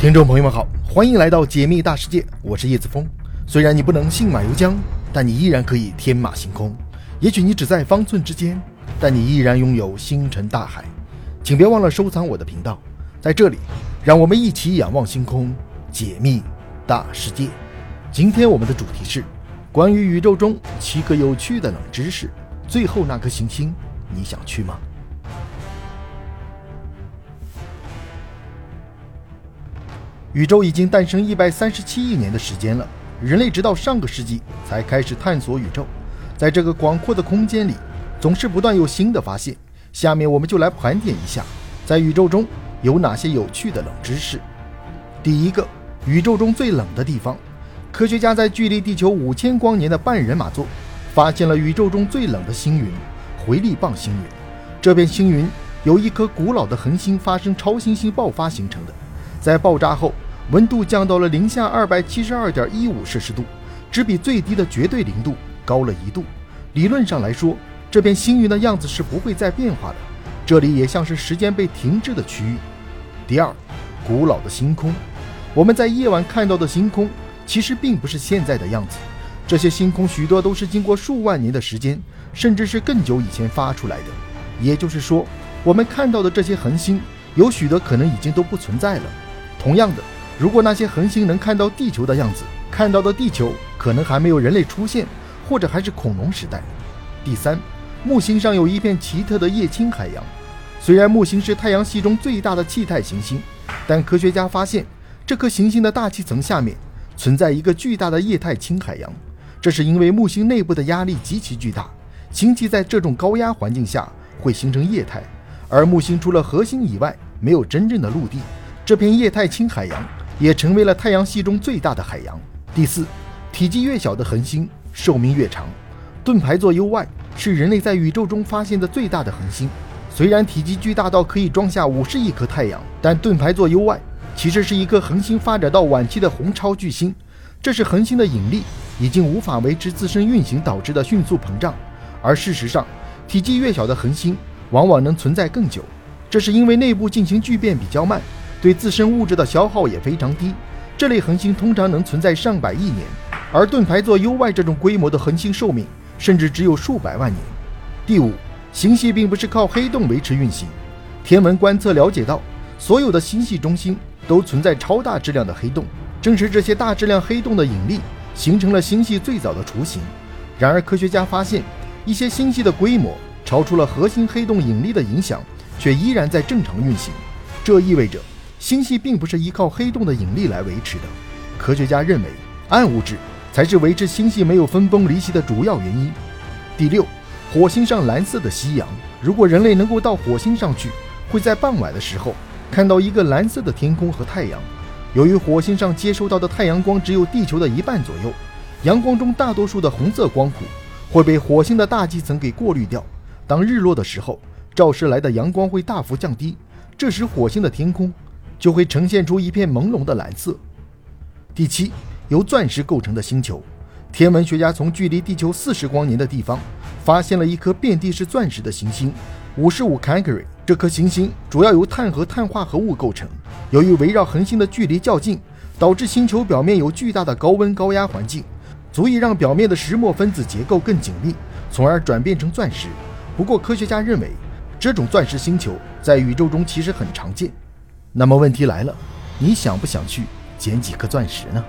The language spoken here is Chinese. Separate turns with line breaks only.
听众朋友们好，欢迎来到解密大世界，我是叶子峰。虽然你不能信马由缰，但你依然可以天马行空。也许你只在方寸之间，但你依然拥有星辰大海。请别忘了收藏我的频道，在这里，让我们一起仰望星空，解密大世界。今天我们的主题是关于宇宙中七个有趣的冷知识。最后那颗行星，你想去吗？宇宙已经诞生一百三十七亿年的时间了，人类直到上个世纪才开始探索宇宙。在这个广阔的空间里，总是不断有新的发现。下面我们就来盘点一下，在宇宙中有哪些有趣的冷知识。第一个，宇宙中最冷的地方，科学家在距离地球五千光年的半人马座发现了宇宙中最冷的星云——回力棒星云。这片星云由一颗古老的恒星发生超新星爆发形成的。在爆炸后，温度降到了零下二百七十二点一五摄氏度，只比最低的绝对零度高了一度。理论上来说，这片星云的样子是不会再变化的。这里也像是时间被停滞的区域。第二，古老的星空。我们在夜晚看到的星空，其实并不是现在的样子。这些星空许多都是经过数万年的时间，甚至是更久以前发出来的。也就是说，我们看到的这些恒星，有许多可能已经都不存在了。同样的，如果那些恒星能看到地球的样子，看到的地球可能还没有人类出现，或者还是恐龙时代。第三，木星上有一片奇特的液氢海洋。虽然木星是太阳系中最大的气态行星，但科学家发现这颗行星的大气层下面存在一个巨大的液态氢海洋。这是因为木星内部的压力极其巨大，氢气在这种高压环境下会形成液态，而木星除了核心以外，没有真正的陆地。这片液态氢海洋也成为了太阳系中最大的海洋。第四，体积越小的恒星寿命越长。盾牌座 U-Y 是人类在宇宙中发现的最大的恒星。虽然体积巨大到可以装下五十亿颗太阳，但盾牌座 U-Y 其实是一颗恒星发展到晚期的红超巨星。这是恒星的引力已经无法维持自身运行导致的迅速膨胀。而事实上，体积越小的恒星往往能存在更久，这是因为内部进行聚变比较慢。对自身物质的消耗也非常低，这类恒星通常能存在上百亿年，而盾牌座 U-Y 这种规模的恒星寿命甚至只有数百万年。第五，星系并不是靠黑洞维持运行，天文观测了解到，所有的星系中心都存在超大质量的黑洞，正是这些大质量黑洞的引力形成了星系最早的雏形。然而，科学家发现，一些星系的规模超出了核心黑洞引力的影响，却依然在正常运行，这意味着。星系并不是依靠黑洞的引力来维持的，科学家认为暗物质才是维持星系没有分崩离析的主要原因。第六，火星上蓝色的夕阳。如果人类能够到火星上去，会在傍晚的时候看到一个蓝色的天空和太阳。由于火星上接收到的太阳光只有地球的一半左右，阳光中大多数的红色光谱会被火星的大气层给过滤掉。当日落的时候，照射来的阳光会大幅降低，这时火星的天空。就会呈现出一片朦胧的蓝色。第七，由钻石构成的星球，天文学家从距离地球四十光年的地方发现了一颗遍地是钻石的行星——五十五 Cancri。这颗行星主要由碳和碳化合物构成。由于围绕恒星的距离较近，导致星球表面有巨大的高温高压环境，足以让表面的石墨分子结构更紧密，从而转变成钻石。不过，科学家认为，这种钻石星球在宇宙中其实很常见。那么问题来了，你想不想去捡几颗钻石呢？